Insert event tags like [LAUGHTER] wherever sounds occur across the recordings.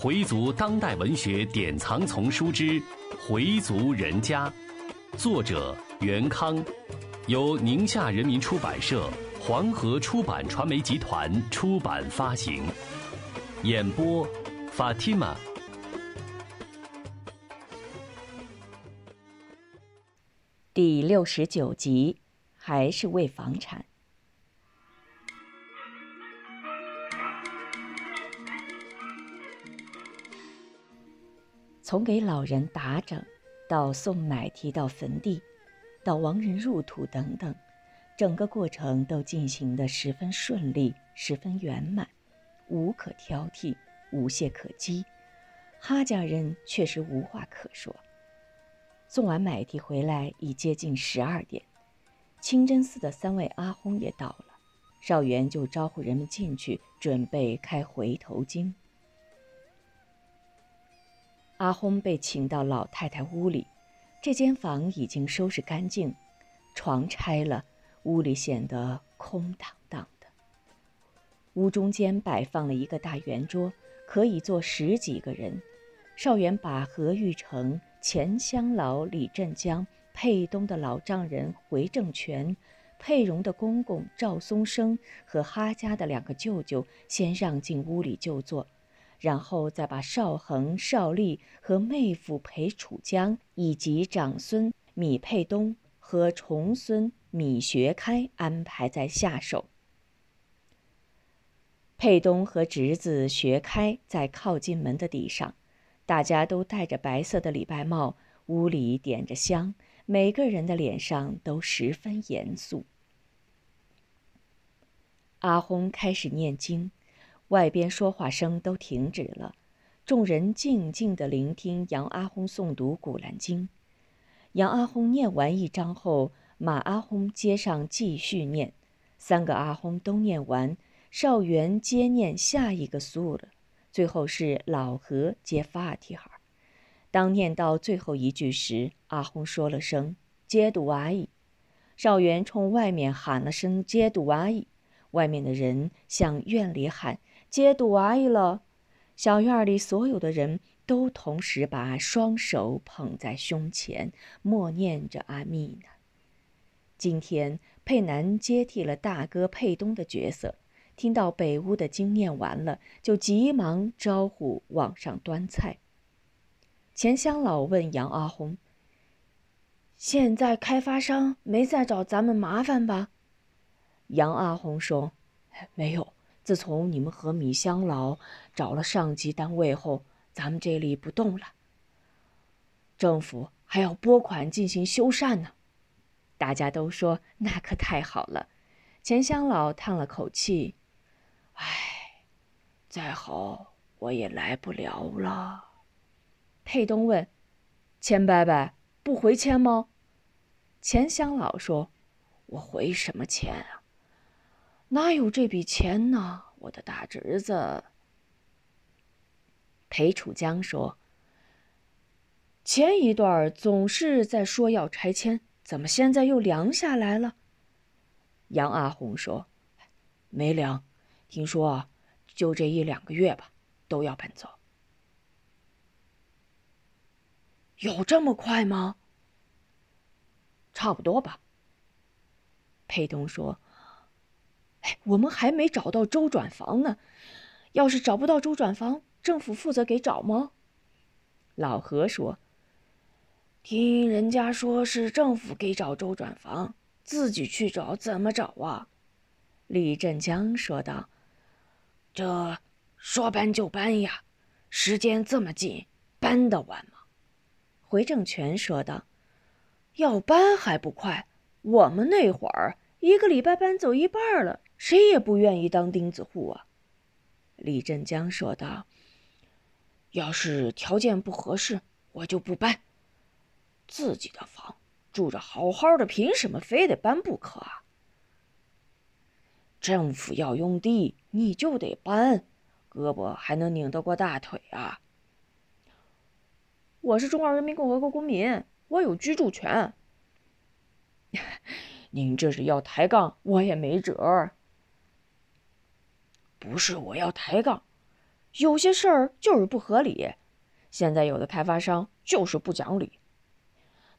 回族当代文学典藏丛书之《回族人家》，作者袁康，由宁夏人民出版社、黄河出版传媒集团出版发行。演播：Fatima。第六十九集，还是为房产。从给老人打整，到送奶提到坟地，到亡人入土等等，整个过程都进行得十分顺利，十分圆满，无可挑剔，无懈可击。哈家人确实无话可说。送完买提回来已接近十二点，清真寺的三位阿訇也到了，少元就招呼人们进去，准备开回头经。阿轰被请到老太太屋里，这间房已经收拾干净，床拆了，屋里显得空荡荡的。屋中间摆放了一个大圆桌，可以坐十几个人。少元把何玉成、钱香老、李振江、沛东的老丈人回正全、沛荣的公公赵松生和哈家的两个舅舅先让进屋里就坐。然后再把少恒、少立和妹夫裴楚江，以及长孙米沛东和重孙米学开安排在下手。沛东和侄子学开在靠近门的地上，大家都戴着白色的礼拜帽，屋里点着香，每个人的脸上都十分严肃。阿轰开始念经。外边说话声都停止了，众人静静地聆听杨阿訇诵读《古兰经》。杨阿訇念完一章后，马阿訇接上继续念，三个阿訇都念完，少元接念下一个苏了，最后是老何接法提哈。当念到最后一句时，阿訇说了声“接读阿姨”，少元冲外面喊了声“接读阿姨”，外面的人向院里喊。接读阿姨了，小院里所有的人都同时把双手捧在胸前，默念着阿弥呢。今天佩南接替了大哥佩东的角色，听到北屋的经念完了，就急忙招呼往上端菜。钱香老问杨阿红：“现在开发商没再找咱们麻烦吧？”杨阿红说：“没有。”自从你们和米香老找了上级单位后，咱们这里不动了。政府还要拨款进行修缮呢。大家都说那可太好了。钱香老叹了口气：“唉，再好我也来不了了。”佩东问：“钱伯伯不回迁吗？”钱香老说：“我回什么钱啊？”哪有这笔钱呢？我的大侄子裴楚江说：“前一段总是在说要拆迁，怎么现在又凉下来了？”杨阿红说：“没凉，听说，就这一两个月吧，都要搬走。有这么快吗？差不多吧。”裴东说。我们还没找到周转房呢，要是找不到周转房，政府负责给找吗？老何说：“听人家说是政府给找周转房，自己去找怎么找啊？”李振江说道：“这说搬就搬呀，时间这么紧，搬得完吗？”回正全说道：“要搬还不快，我们那会儿一个礼拜搬走一半了。”谁也不愿意当钉子户啊，李振江说道。要是条件不合适，我就不搬。自己的房住着好好的，凭什么非得搬不可啊？政府要用地，你就得搬，胳膊还能拧得过大腿啊？我是中华人民共和国公民，我有居住权。您这是要抬杠，我也没辙。不是我要抬杠，有些事儿就是不合理。现在有的开发商就是不讲理，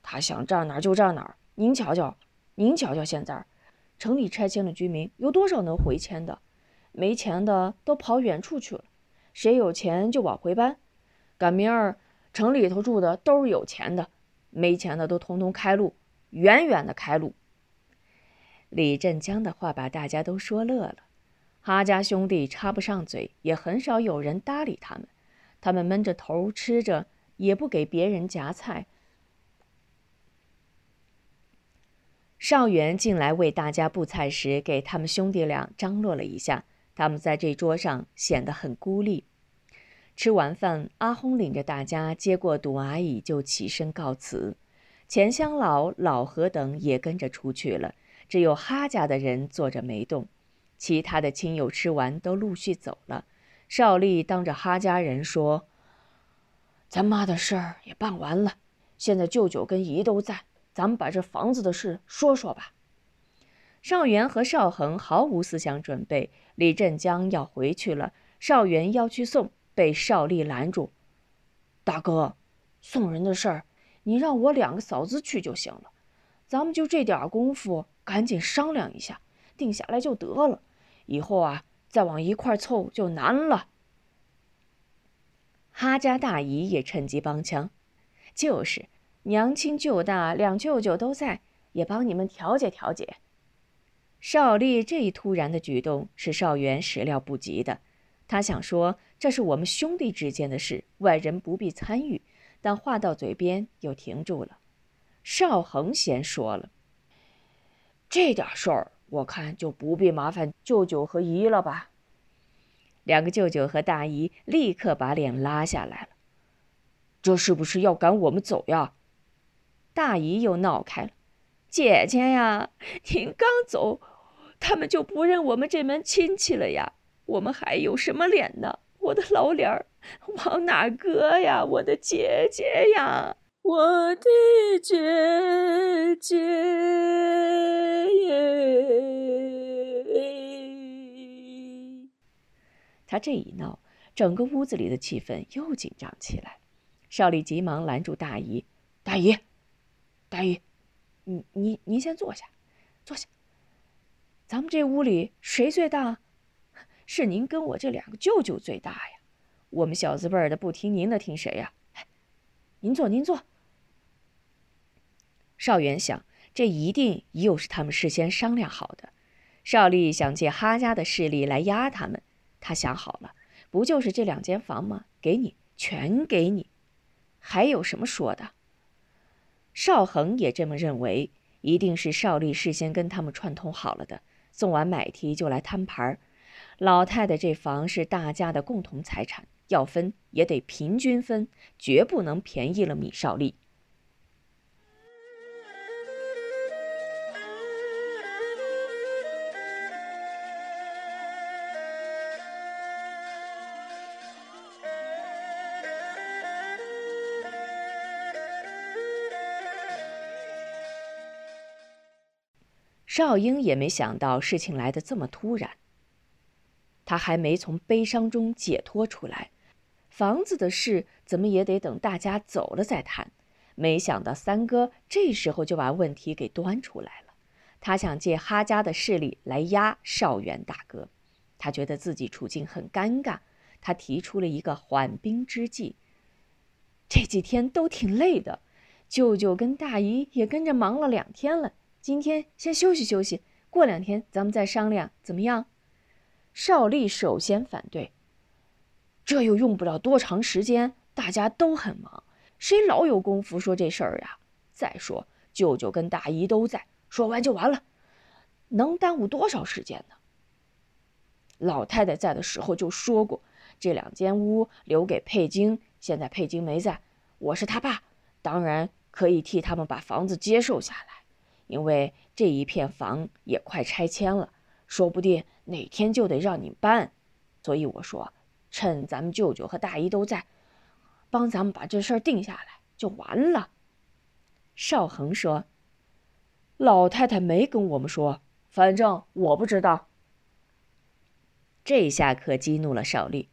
他想占哪儿就占哪儿。您瞧瞧，您瞧瞧，现在城里拆迁的居民有多少能回迁的？没钱的都跑远处去了。谁有钱就往回搬。赶明儿城里头住的都是有钱的，没钱的都通通开路，远远的开路。李振江的话把大家都说乐了。哈家兄弟插不上嘴，也很少有人搭理他们。他们闷着头吃着，也不给别人夹菜。邵元进来为大家布菜时，给他们兄弟俩张罗了一下。他们在这桌上显得很孤立。吃完饭，阿轰领着大家接过赌阿姨，就起身告辞。钱香老、老何等也跟着出去了，只有哈家的人坐着没动。其他的亲友吃完都陆续走了。邵丽当着哈家人说：“咱妈的事儿也办完了，现在舅舅跟姨都在，咱们把这房子的事说说吧。”邵元和邵恒毫无思想准备。李振江要回去了，邵元要去送，被邵丽拦住：“大哥，送人的事儿，你让我两个嫂子去就行了。咱们就这点功夫，赶紧商量一下，定下来就得了。以后啊。”再往一块凑就难了。哈家大姨也趁机帮腔：“就是娘亲舅大两舅舅都在，也帮你们调解调解。”邵丽这一突然的举动是邵元始料不及的，他想说这是我们兄弟之间的事，外人不必参与，但话到嘴边又停住了。邵恒先说了：“这点事儿。”我看就不必麻烦舅舅和姨了吧。两个舅舅和大姨立刻把脸拉下来了。这是不是要赶我们走呀？大姨又闹开了。姐姐呀，您刚走，他们就不认我们这门亲戚了呀。我们还有什么脸呢？我的老脸儿往哪搁呀？我的姐姐呀！我的姐姐！他这一闹，整个屋子里的气氛又紧张起来。邵丽急忙拦住大姨：“大姨，大姨，您您您先坐下，坐下。咱们这屋里谁最大？是您跟我这两个舅舅最大呀。我们小字辈儿的不听您的，听谁呀？您坐，您坐。”邵元想，这一定又是他们事先商量好的。邵丽想借哈家的势力来压他们。他想好了，不就是这两间房吗？给你，全给你，还有什么说的？邵恒也这么认为，一定是邵丽事先跟他们串通好了的。送完买提就来摊牌儿。老太太这房是大家的共同财产，要分也得平均分，绝不能便宜了米少丽。赵英也没想到事情来得这么突然。他还没从悲伤中解脱出来，房子的事怎么也得等大家走了再谈。没想到三哥这时候就把问题给端出来了。他想借哈家的势力来压少元大哥，他觉得自己处境很尴尬。他提出了一个缓兵之计。这几天都挺累的，舅舅跟大姨也跟着忙了两天了。今天先休息休息，过两天咱们再商量，怎么样？邵丽首先反对。这又用不了多长时间，大家都很忙，谁老有功夫说这事儿呀？再说舅舅跟大姨都在，说完就完了，能耽误多少时间呢？老太太在的时候就说过，这两间屋留给佩金，现在佩金没在，我是他爸，当然可以替他们把房子接受下来。因为这一片房也快拆迁了，说不定哪天就得让你搬，所以我说，趁咱们舅舅和大姨都在，帮咱们把这事儿定下来就完了。邵恒说：“老太太没跟我们说，反正我不知道。”这下可激怒了邵丽，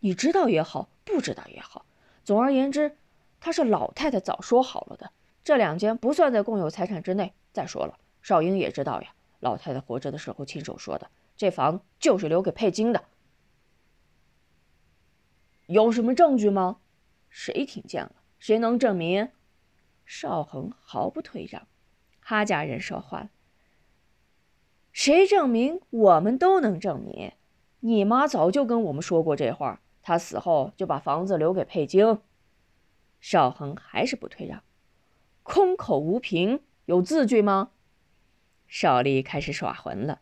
你知道也好，不知道也好，总而言之，他是老太太早说好了的。这两间不算在共有财产之内。再说了，少英也知道呀，老太太活着的时候亲手说的，这房就是留给佩金的。有什么证据吗？谁听见了？谁能证明？邵恒毫不退让。哈家人说话了：“谁证明？我们都能证明。你妈早就跟我们说过这话，她死后就把房子留给佩金。”邵恒还是不退让。空口无凭，有字据吗？邵丽开始耍混了。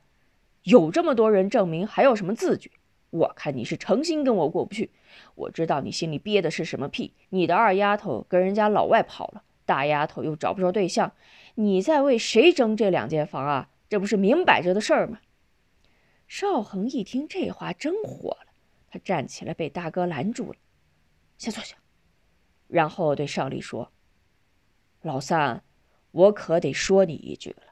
有这么多人证明，还有什么字据？我看你是诚心跟我过不去。我知道你心里憋的是什么屁。你的二丫头跟人家老外跑了，大丫头又找不着对象，你在为谁争这两间房啊？这不是明摆着的事儿吗？邵恒一听这话，真火了。他站起来，被大哥拦住了。先坐下，然后对邵丽说。老三，我可得说你一句了。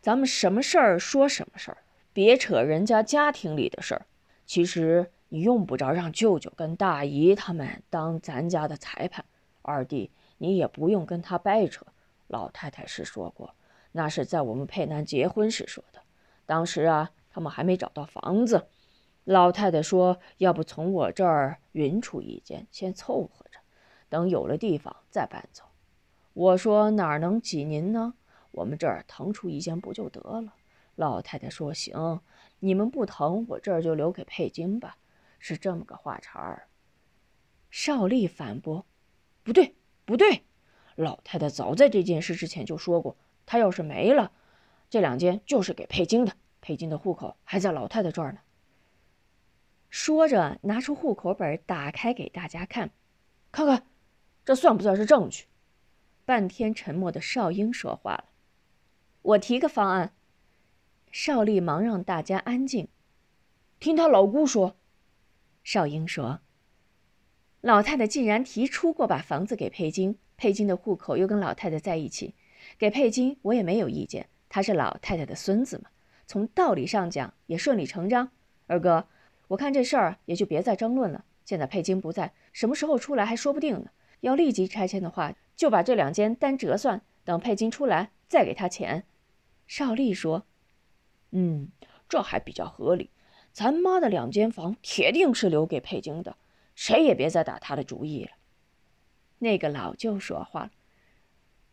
咱们什么事儿说什么事儿，别扯人家家庭里的事儿。其实你用不着让舅舅跟大姨他们当咱家的裁判。二弟，你也不用跟他掰扯。老太太是说过，那是在我们佩南结婚时说的。当时啊，他们还没找到房子。老太太说，要不从我这儿匀出一间，先凑合着，等有了地方再搬走。我说哪能挤您呢？我们这儿腾出一间不就得了？老太太说行，你们不腾，我这儿就留给佩金吧，是这么个话茬儿。邵丽反驳：“不对，不对，老太太早在这件事之前就说过，她要是没了，这两间就是给佩金的。佩金的户口还在老太太这儿呢。”说着，拿出户口本打开给大家看，看看，这算不算是证据？半天沉默的少英说话了：“我提个方案。”邵丽忙让大家安静，听他老姑说。少英说：“老太太既然提出过把房子给佩金，佩金的户口又跟老太太在一起，给佩金我也没有意见。他是老太太的孙子嘛，从道理上讲也顺理成章。二哥，我看这事儿也就别再争论了。现在佩金不在，什么时候出来还说不定呢。要立即拆迁的话。”就把这两间单折算，等佩金出来再给他钱。邵丽说：“嗯，这还比较合理。咱妈的两间房铁定是留给佩金的，谁也别再打他的主意了。”那个老舅说话了：“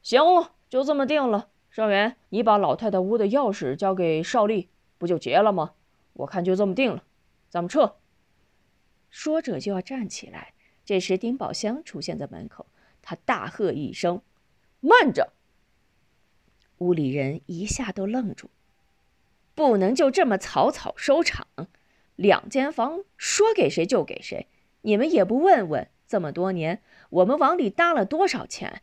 行了，就这么定了。少元，你把老太太屋的钥匙交给邵丽，不就结了吗？我看就这么定了，咱们撤。”说着就要站起来，这时丁宝香出现在门口。他大喝一声：“慢着！”屋里人一下都愣住，不能就这么草草收场。两间房说给谁就给谁，你们也不问问，这么多年我们往里搭了多少钱？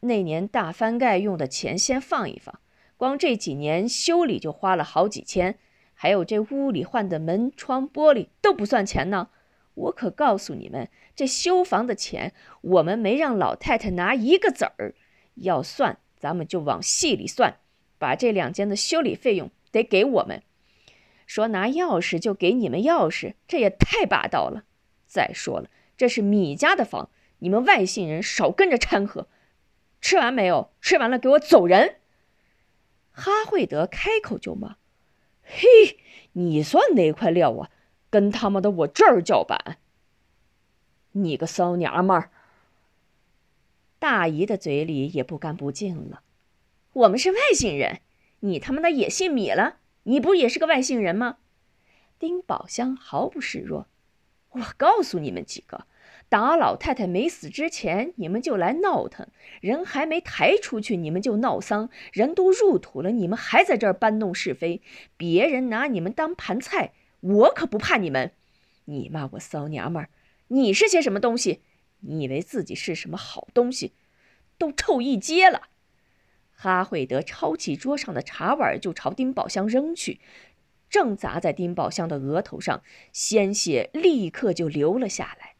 那年大翻盖用的钱先放一放，光这几年修理就花了好几千，还有这屋里换的门窗玻璃都不算钱呢。我可告诉你们，这修房的钱，我们没让老太太拿一个子儿。要算，咱们就往细里算，把这两间的修理费用得给我们。说拿钥匙就给你们钥匙，这也太霸道了。再说了，这是米家的房，你们外姓人少跟着掺和。吃完没有？吃完了给我走人。哈惠德开口就骂：“嘿，你算哪块料啊？”跟他妈的我这儿叫板！你个骚娘们儿！大姨的嘴里也不干不净了。我们是外姓人，你他妈的也姓米了？你不也是个外姓人吗？丁宝香毫不示弱。我告诉你们几个，打老太太没死之前，你们就来闹腾；人还没抬出去，你们就闹丧；人都入土了，你们还在这儿搬弄是非，别人拿你们当盘菜。我可不怕你们，你骂我骚娘们儿，你是些什么东西？你以为自己是什么好东西？都臭一街了！哈惠德抄起桌上的茶碗就朝丁宝香扔去，正砸在丁宝香的额头上，鲜血立刻就流了下来。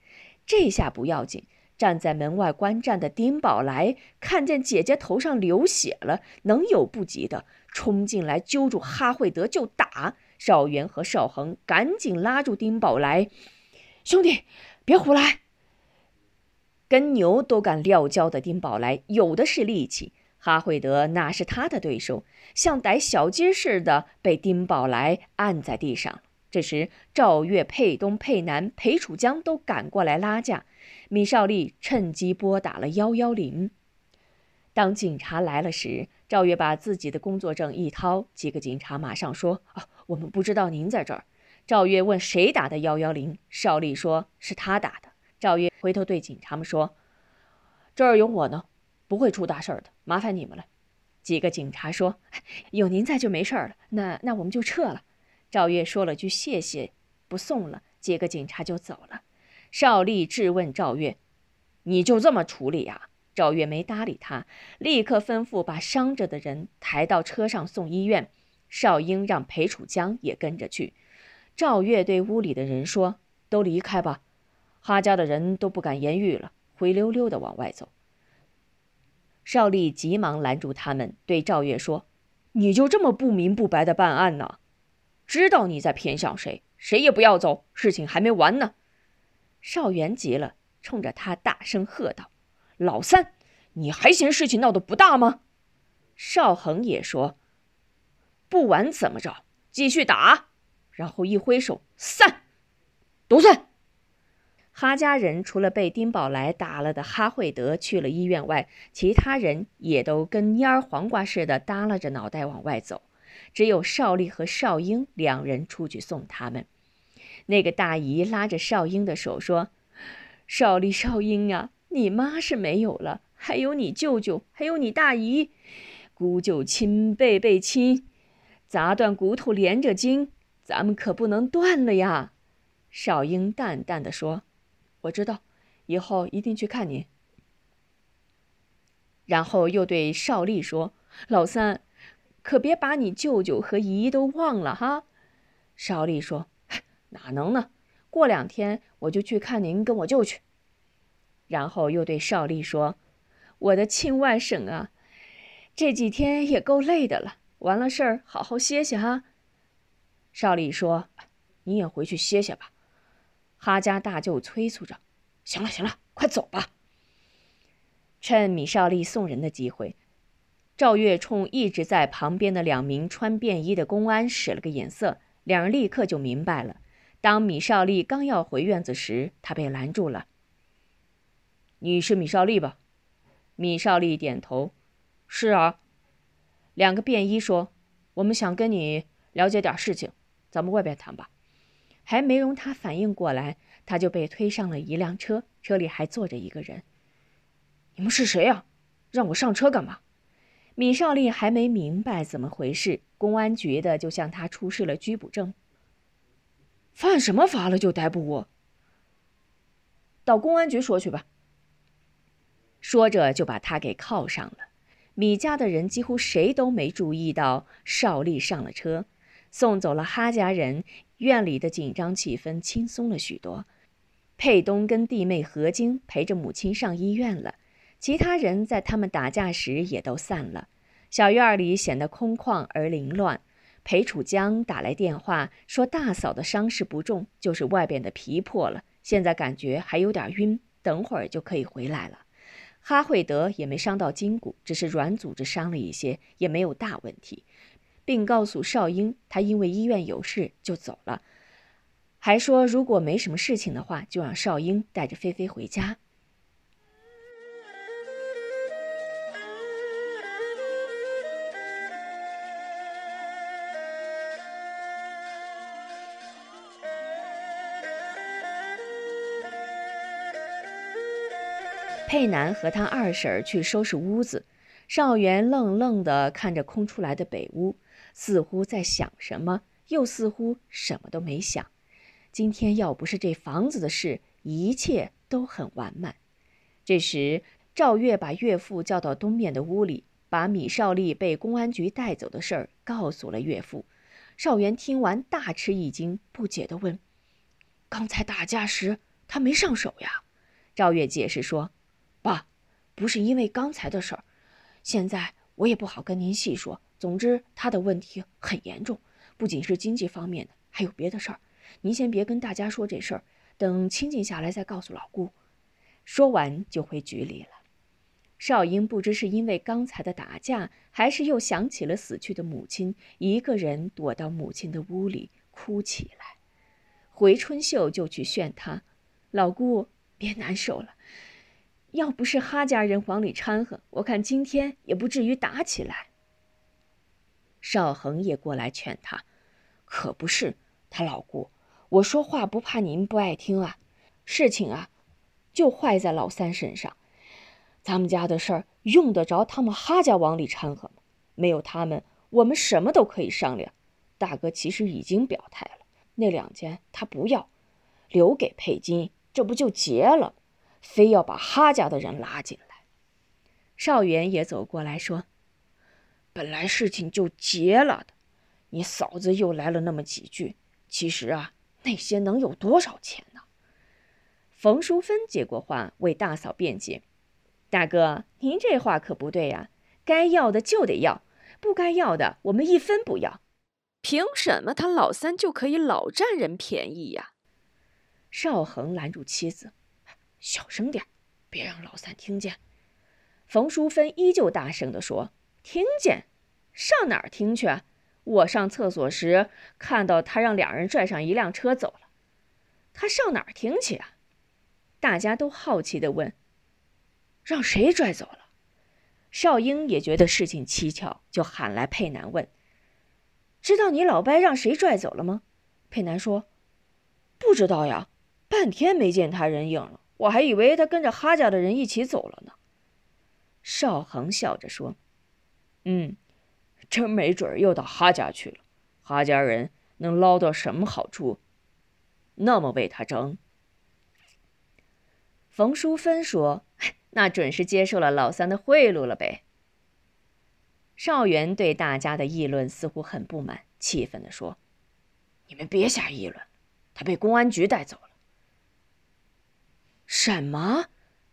这下不要紧，站在门外观战的丁宝来看见姐姐头上流血了，能有不急的？冲进来揪住哈惠德就打。邵元和邵恒赶紧拉住丁宝来，兄弟，别胡来！跟牛都敢撂跤的丁宝来有的是力气，哈惠德哪是他的对手？像逮小鸡似的被丁宝来按在地上。这时，赵月、佩东、佩南、裴楚江都赶过来拉架，米少利趁机拨打了幺幺零。当警察来了时，赵月把自己的工作证一掏，几个警察马上说：“啊，我们不知道您在这儿。”赵月问：“谁打的幺幺零？”邵丽说：“是他打的。”赵月回头对警察们说：“这儿有我呢，不会出大事儿的，麻烦你们了。”几个警察说：“有您在就没事了。”那那我们就撤了。赵月说了句谢谢，不送了。几个警察就走了。邵丽质问赵月：“你就这么处理呀？”赵月没搭理他，立刻吩咐把伤着的人抬到车上送医院。邵英让裴楚江也跟着去。赵月对屋里的人说：“都离开吧，哈家的人都不敢言语了，灰溜溜的往外走。”邵丽急忙拦住他们，对赵月说：“你就这么不明不白的办案呢？”知道你在偏向谁，谁也不要走，事情还没完呢。邵元急了，冲着他大声喝道：“老三，你还嫌事情闹得不大吗？”邵恒也说：“不管怎么着，继续打。”然后一挥手，散，都散。哈家人除了被丁宝来打了的哈惠德去了医院外，其他人也都跟蔫儿黄瓜似的耷拉着脑袋往外走。只有少丽和少英两人出去送他们。那个大姨拉着少英的手说：“少丽、少英啊，你妈是没有了，还有你舅舅，还有你大姨，姑舅亲，辈辈亲，砸断骨头连着筋，咱们可不能断了呀。”少英淡淡的说：“我知道，以后一定去看您。”然后又对少丽说：“老三。”可别把你舅舅和姨都忘了哈，少丽说：“ [LAUGHS] 哪能呢？过两天我就去看您跟我舅去。”然后又对少丽说：“我的亲外甥啊，这几天也够累的了，完了事儿好好歇歇哈。”少丽说：“你也回去歇歇吧。”哈家大舅催促着：“行了行了，快走吧。”趁米少丽送人的机会。赵月冲一直在旁边的两名穿便衣的公安使了个眼色，两人立刻就明白了。当米少利刚要回院子时，他被拦住了。“你是米少利吧？”米少利点头，“是啊。”两个便衣说：“我们想跟你了解点事情，咱们外边谈吧。”还没容他反应过来，他就被推上了一辆车，车里还坐着一个人。“你们是谁呀？让我上车干嘛？”米少利还没明白怎么回事，公安局的就向他出示了拘捕证。犯什么法了就逮捕我？到公安局说去吧。说着就把他给铐上了。米家的人几乎谁都没注意到少利上了车，送走了哈家人，院里的紧张气氛轻松了许多。佩东跟弟妹何晶陪着母亲上医院了。其他人在他们打架时也都散了，小院里显得空旷而凌乱。裴楚江打来电话说，大嫂的伤势不重，就是外边的皮破了，现在感觉还有点晕，等会儿就可以回来了。哈惠德也没伤到筋骨，只是软组织伤了一些，也没有大问题，并告诉少英，他因为医院有事就走了，还说如果没什么事情的话，就让少英带着菲菲回家。佩南和他二婶去收拾屋子，少元愣愣地看着空出来的北屋，似乎在想什么，又似乎什么都没想。今天要不是这房子的事，一切都很完满。这时，赵月把岳父叫到东面的屋里，把米少利被公安局带走的事儿告诉了岳父。少元听完大吃一惊，不解地问：“刚才打架时他没上手呀？”赵月解释说。爸，不是因为刚才的事儿，现在我也不好跟您细说。总之，他的问题很严重，不仅是经济方面的，还有别的事儿。您先别跟大家说这事儿，等清静下来再告诉老姑。”说完就回局里了。少英不知是因为刚才的打架，还是又想起了死去的母亲，一个人躲到母亲的屋里哭起来。回春秀就去劝他：“老姑，别难受了。要不是哈家人往里掺和，我看今天也不至于打起来。”少恒也过来劝他：“可不是，他老姑，我说话不怕您不爱听啊。事情啊，就坏在老三身上。咱们家的事儿用得着他们哈家往里掺和吗？没有他们，我们什么都可以商量。大哥其实已经表态了，那两间他不要，留给佩金，这不就结了？非要把哈家的人拉进来。”少元也走过来说。本来事情就结了的，你嫂子又来了那么几句，其实啊，那些能有多少钱呢？冯淑芬接过话，为大嫂辩解：“大哥，您这话可不对呀，该要的就得要，不该要的我们一分不要。凭什么他老三就可以老占人便宜呀？”邵恒拦住妻子：“小声点，别让老三听见。”冯淑芬依旧大声地说。听见，上哪儿听去？我上厕所时看到他让两人拽上一辆车走了，他上哪儿听去啊？大家都好奇地问：“让谁拽走了？”少英也觉得事情蹊跷，就喊来佩南问：“知道你老伯让谁拽走了吗？”佩南说：“不知道呀，半天没见他人影了，我还以为他跟着哈家的人一起走了呢。”邵恒笑着说。嗯，真没准又到哈家去了。哈家人能捞到什么好处？那么为他争？冯淑芬说：“那准是接受了老三的贿赂了呗。”少元对大家的议论似乎很不满，气愤地说：“你们别瞎议论，他被公安局带走了。”什么？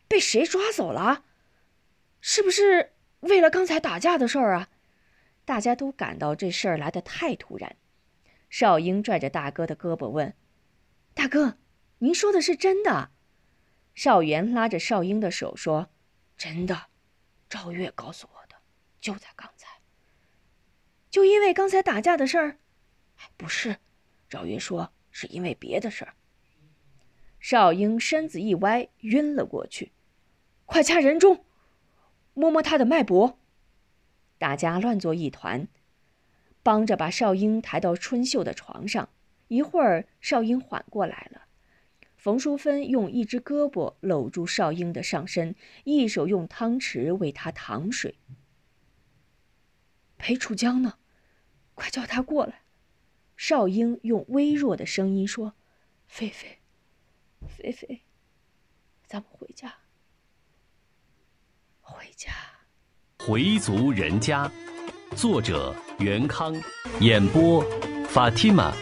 被谁抓走了？是不是？为了刚才打架的事儿啊，大家都感到这事儿来得太突然。少英拽着大哥的胳膊问：“大哥，您说的是真的？”少元拉着少英的手说：“真的，赵月告诉我的，就在刚才。就因为刚才打架的事儿？不是，赵月说是因为别的事儿。”少英身子一歪，晕了过去。快掐人中！摸摸他的脉搏，大家乱作一团，帮着把少英抬到春秀的床上。一会儿，少英缓过来了。冯淑芬用一只胳膊搂住少英的上身，一手用汤匙为他淌水。裴楚江呢？快叫他过来！少英用微弱的声音说：“菲菲，菲菲，咱们回家。”回家，回族人家，作者袁康，演播法蒂玛。